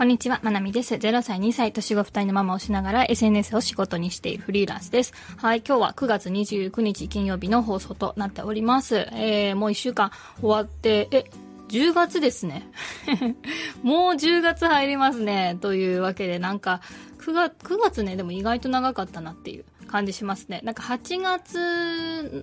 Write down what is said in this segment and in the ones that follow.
こんにちは、まなみです。0歳、2歳、年子2人のママをしながら SNS を仕事にしているフリーランスです。はい、今日は9月29日金曜日の放送となっております。えー、もう1週間終わって、え、10月ですね。もう10月入りますね。というわけで、なんか、9月、9月ね、でも意外と長かったなっていう感じしますね。なんか8月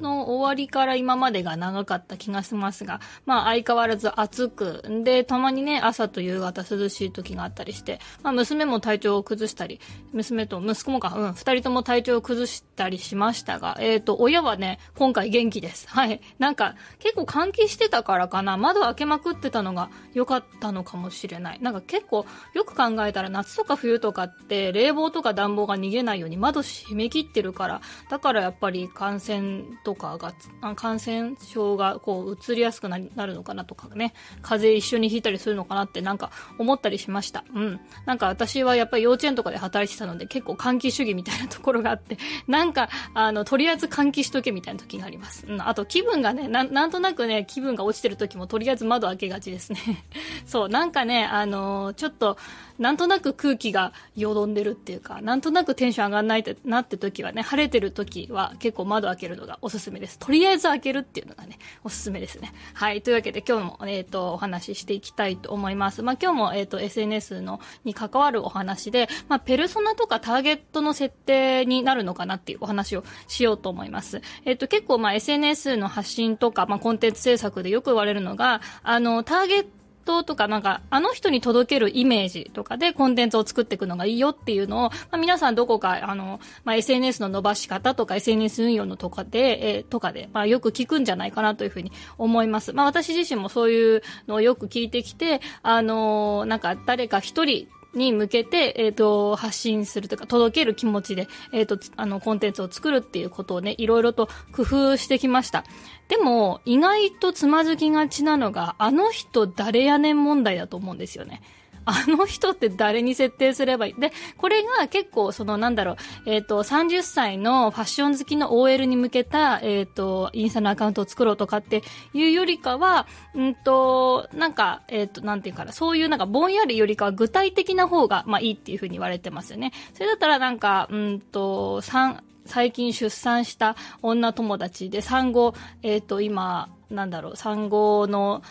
の終わりから今までが長かった気がしますが、まあ相変わらず暑く、で、たまにね、朝と夕方涼しい時があったりして、まあ娘も体調を崩したり、娘と息子もか、うん、二人とも体調を崩したりしましたが、えっ、と、親はね、今回元気です。はい。なんか、結構換気してたからかな、窓開けまくってたのが良かったのかもしれない。なんか結構、よく考えたら夏とか冬とかって、冷房とか暖房が逃げないように窓閉め切ってるから、だからやっぱり感染とかが、あ感染症がこう移りやすくななるのかなとかね、風邪一緒にひいたりするのかなってなんか思ったりしました。うん。なんか私はやっぱり幼稚園とかで働いてたので結構換気主義みたいなところがあって、なんか、あの、とりあえず換気しとけみたいな時があります。うん。あと気分がね、なんなんとなくね、気分が落ちてる時もとりあえず窓開けがちですね。そう、なんかね、あのちょっと、なんとなく空気がよどんでるっていうか、なんとなくテンション上がんないってなって時はね、晴れてる時は結構窓開けるのがおすすめです。とりあえず開けるっていうのがね、おすすめですね。はい。というわけで今日も、えっ、と、お話ししていきたいと思います。まあ、今日も、えっ、と、SNS の、に関わるお話で、まあ、ペルソナとかターゲットの設定になるのかなっていうお話をしようと思います。えっ、と、結構、まあ、SNS の発信とか、まあ、コンテンツ制作でよく言われるのが、あの、ターゲットトとかなんか、あの人に届けるイメージとかでコンテンツを作っていくのがいいよっていうのを、まあ、皆さんどこか、あの、まあ、SNS の伸ばし方とか SNS 運用のとかで、えー、とかで、まあ、よく聞くんじゃないかなというふうに思います。まあ、私自身もそういうのをよく聞いてきて、あのー、なんか誰か一人、に向けて、えっ、ー、と、発信するとか、届ける気持ちで、えっ、ー、と、あの、コンテンツを作るっていうことをね、いろいろと工夫してきました。でも、意外とつまずきがちなのが、あの人誰やねん問題だと思うんですよね。あの人って誰に設定すればいい？で、これが結構、そのなんだろう、えっ、ー、と、30歳のファッション好きの OL に向けた、えっ、ー、と、インスタのアカウントを作ろうとかっていうよりかは、うんと、なんか、えっ、ー、と、なんていうかな、そういうなんかぼんやりよりかは具体的な方が、まあいいっていうふうに言われてますよね。それだったらなんか、うんと、三、最近出産した女友達で産後、えっ、と、今、なんだろう、産後の、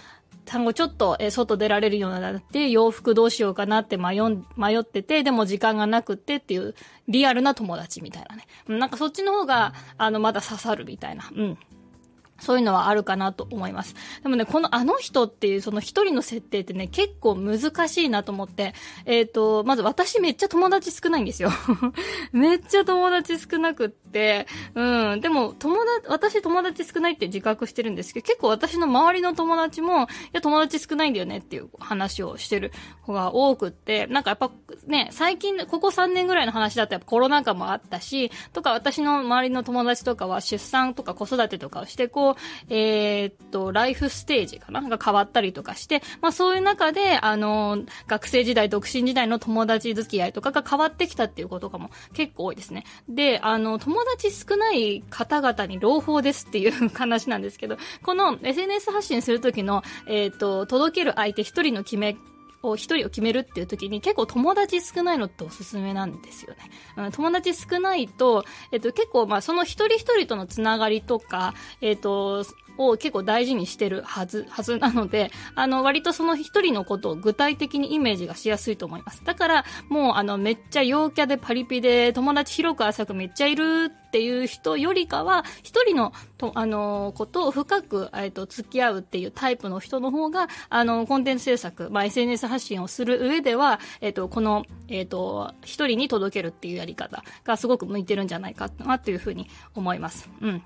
産後ちょっと、え外出られるようになって洋服どうしようかなって迷迷ってて、でも時間がなくってっていうリアルな友達みたいなね。なんかそっちの方が、あの、まだ刺さるみたいな。うん。そういうのはあるかなと思います。でもね、このあの人っていうその一人の設定ってね、結構難しいなと思って、えっ、ー、と、まず私めっちゃ友達少ないんですよ。めっちゃ友達少なくって、うん。でも、友達、私友達少ないって自覚してるんですけど、結構私の周りの友達も、いや、友達少ないんだよねっていう話をしてる子が多くって、なんかやっぱね、最近、ここ3年ぐらいの話だとやっぱコロナ禍もあったし、とか私の周りの友達とかは出産とか子育てとかをして、こう、えー、っと、ライフステージかな？が変わったりとかして、まあそういう中で、あの、学生時代、独身時代の友達付き合いとかが変わってきたっていうことかも結構多いですね。で、あの、友友達少ない方々に朗報ですっていう話なんですけど、この SNS 発信するときの、えー、っと、届ける相手一人の決めを一人を決めるっていう時に結構友達少ないのっておすすめなんですよね。うん、友達少ないと、えっと結構まあその一人一人とのつながりとか、えっと、を結構大事にしてるはず、はずなので、あの、割とその一人のことを具体的にイメージがしやすいと思います。だから、もうあの、めっちゃ陽キャでパリピで友達広く浅くめっちゃいるっていう人よりかは、一人の、と、あの、ことを深く、えっと、付き合うっていうタイプの人の方が、あの、コンテンツ制作、まあ、SNS 発信をする上では、えっと、この、えっと、一人に届けるっていうやり方がすごく向いてるんじゃないかなというふうに思います。うん。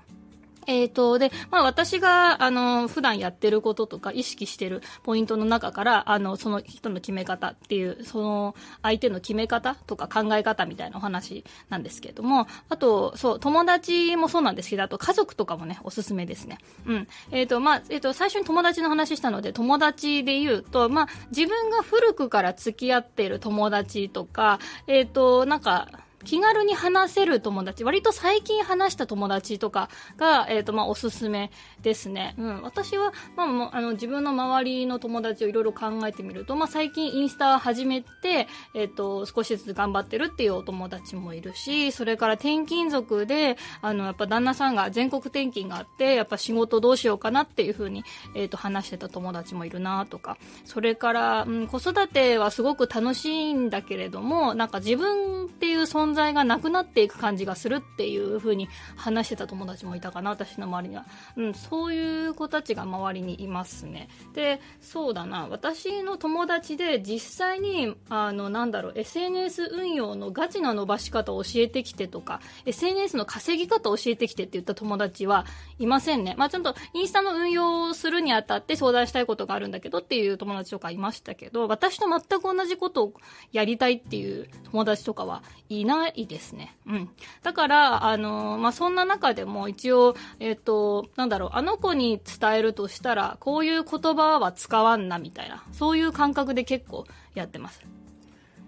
えっ、ー、と、で、まあ私が、あの、普段やってることとか意識してるポイントの中から、あの、その人の決め方っていう、その相手の決め方とか考え方みたいなお話なんですけれども、あと、そう、友達もそうなんですけど、あと家族とかもね、おすすめですね。うん。えっ、ー、と、まあ、えっ、ー、と、最初に友達の話したので、友達で言うと、まあ、自分が古くから付き合っている友達とか、えっ、と、なんか、気軽に話せる友達、割と最近話した友達とかが、えっ、ー、と、まあ、おすすめですね。うん。私は、まあ、もあの、自分の周りの友達をいろいろ考えてみると、まあ、最近インスタ始めて、えっ、ー、と、少しずつ頑張ってるっていうお友達もいるし、それから転勤族で、あの、やっぱ旦那さんが全国転勤があって、やっぱ仕事どうしようかなっていうふうに、えっ、ー、と、話してた友達もいるなとか、それから、うん、子育てはすごく楽しいんだけれども、なんか自分っていう存在在がなくなっていく感じがするっていうふうに話してた友達もいたかな、私の周りには。うん、そういう子たちが周りにいますね。で、そうだな、私の友達で実際に、あの、なんだろう、SNS 運用のガチな伸ばし方を教えてきてとか、SNS の稼ぎ方を教えてきてって言った友達はいませんね。まあ、ちょっとインスタの運用をするにあたって相談したいことがあるんだけどっていう友達とかいましたけど、私と全く同じことをやりたいっていう友達とかはいないですね。うん。だから、あの、まあ、そんな中でも一応、えっ、と、なんだろう、あの子に伝えるとしたら、こういう言葉は使わんなみたいな、そういう感覚で結構やってます。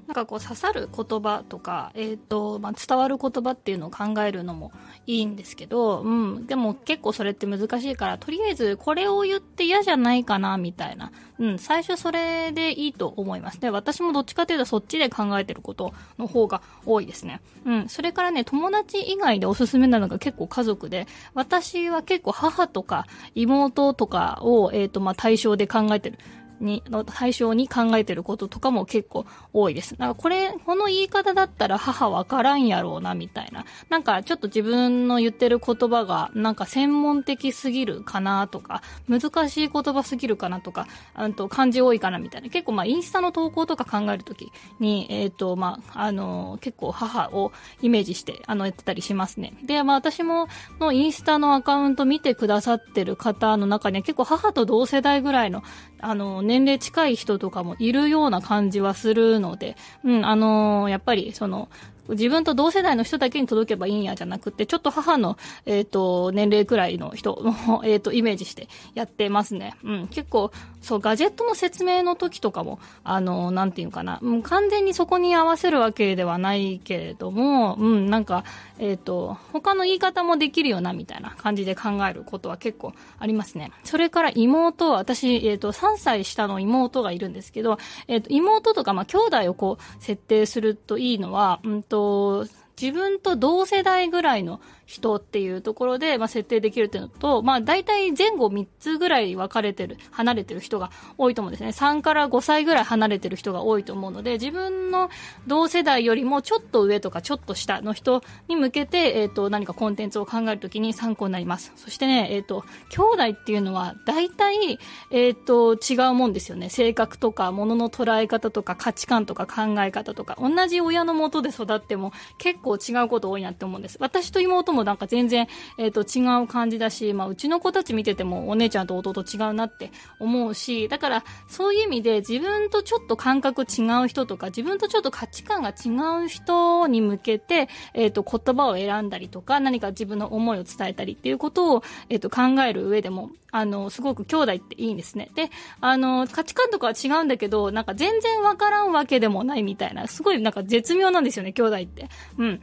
なんかこう刺さる言葉とか、えっ、ー、と、まあ、伝わる言葉っていうのを考えるのもいいんですけど、うん、でも結構それって難しいから、とりあえずこれを言って嫌じゃないかな、みたいな。うん、最初それでいいと思います。で、私もどっちかというとそっちで考えてることの方が多いですね。うん、それからね、友達以外でおすすめなのが結構家族で、私は結構母とか妹とかを、えっ、ー、と、まあ、対象で考えてる。に、の対象に考えてることとかも結構多いです。なんかこれ、この言い方だったら母わからんやろうな、みたいな。なんかちょっと自分の言ってる言葉が、なんか専門的すぎるかなとか、難しい言葉すぎるかなとか、あと漢字多いかなみたいな。結構まあインスタの投稿とか考えるときに、えっ、ー、とまあ、あのー、結構母をイメージして、あの、やってたりしますね。で、まあ私ものインスタのアカウント見てくださってる方の中には結構母と同世代ぐらいの、あの、年齢近い人とかもいるような感じはするので、うん、あのー、やっぱりその、自分と同世代の人だけに届けばいいんやじゃなくて、ちょっと母の、えっ、ー、と、年齢くらいの人を、えっ、ー、と、イメージしてやってますね。うん。結構、そう、ガジェットの説明の時とかも、あの、なんていうかな、う、完全にそこに合わせるわけではないけれども、うん、なんか、えっ、ー、と、他の言い方もできるよな、みたいな感じで考えることは結構ありますね。それから妹、私、えっ、と、3歳下の妹がいるんですけど、えっ、と、妹とか、まあ、兄弟をこう、設定するといいのは、うんと、と自分と同世代ぐらいの人っていうところで、まあ、設定できるっていうのと、まあ、大体前後3つぐらい分かれてる、離れてる人が多いと思うんですね。3から5歳ぐらい離れてる人が多いと思うので、自分の同世代よりもちょっと上とかちょっと下の人に向けて、えっ、ー、と、何かコンテンツを考えるときに参考になります。そしてね、えっ、ー、と、兄弟っていうのは大体、えっ、ー、と、違うもんですよね。性格とか、物の捉え方とか、価値観とか考え方とか、同じ親のもとで育っても結構違うこと多いなって思うんです。私と妹もなんか全然、えっ、ー、と、違う感じだし、まあ、うちの子たち見ててもお姉ちゃんと弟違うなって思うし、だから、そういう意味で自分とちょっと感覚違う人とか、自分とちょっと価値観が違う人に向けて、えっ、ー、と、言葉を選んだりとか、何か自分の思いを伝えたりっていうことを、えっ、ー、と、考える上でも、あの、すごく兄弟っていいんですね。で、あの、価値観とかは違うんだけど、なんか全然わからんわけでもないみたいな、すごいなんか絶妙なんですよね、兄弟って。うん。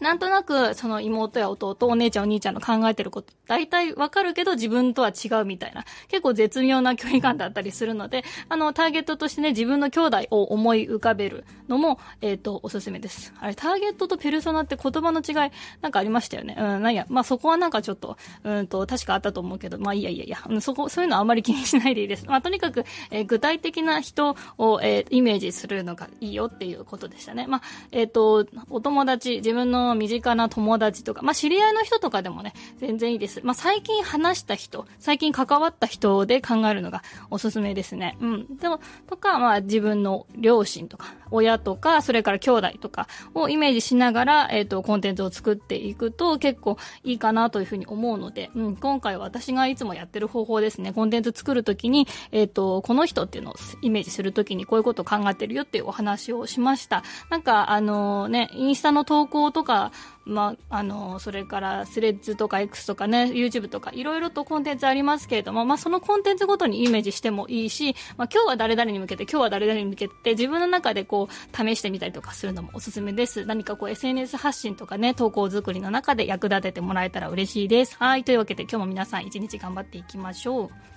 なんとなく、その妹や弟、お姉ちゃんお兄ちゃんの考えてること、大体わかるけど自分とは違うみたいな、結構絶妙な距離感だったりするので、あの、ターゲットとしてね、自分の兄弟を思い浮かべるのも、えっ、ー、と、おすすめです。あれ、ターゲットとペルソナって言葉の違い、なんかありましたよね。うん、なんや、まあ、そこはなんかちょっと、うんと、確かあったと思うけど、まあ、いやいやいや、うん、そこ、そういうのはあまり気にしないでいいです。まあ、とにかく、えー、具体的な人を、えー、イメージするのがいいよっていうことでしたね。まあ、えっ、と、お友達、自分の身近な友達とか、まあ、知り合いの人とかでもね、全然いいです。まあ、最近話した人、最近関わった人で考えるのがおすすめですね。うん。でも、とか、まあ、自分の両親とか、親とか、それから兄弟とかをイメージしながら、えっ、ー、と、コンテンツを作っていくと結構いいかなというふうに思うので、うん、今回私がいつもやってる方法ですね。コンテンツ作るときに、えっ、ー、と、この人っていうのをイメージするときにこういうことを考えてるよっていうお話をしました。なんか、あのー、ね、インスタの投稿とかまあ、あの、それからスレッズとか X とかね、YouTube とかいろいろとコンテンツありますけれども、まあ、そのコンテンツごとにイメージしてもいいし、まあ、今日は誰々に向けて、今日は誰々に向けて、自分の中でこう、試してみたりとかするのもおすすめです。何かこう、SNS 発信とかね、投稿作りの中で役立ててもらえたら嬉しいです。はい。というわけで今日も皆さん一日頑張っていきましょう。